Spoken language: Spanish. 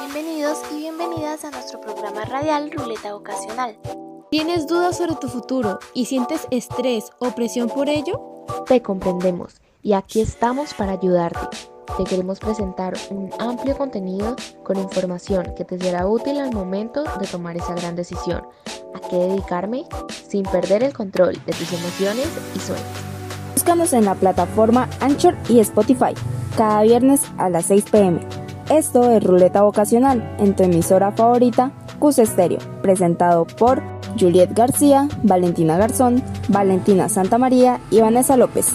Bienvenidos y bienvenidas a nuestro programa radial Ruleta Vocacional. ¿Tienes dudas sobre tu futuro y sientes estrés o presión por ello? Te comprendemos y aquí estamos para ayudarte. Te queremos presentar un amplio contenido con información que te será útil al momento de tomar esa gran decisión. ¿A qué dedicarme? Sin perder el control de tus emociones y sueños. Búscanos en la plataforma Anchor y Spotify cada viernes a las 6 pm. Esto es Ruleta Vocacional en tu emisora favorita, Cus Estéreo, presentado por Juliet García, Valentina Garzón, Valentina Santamaría y Vanessa López.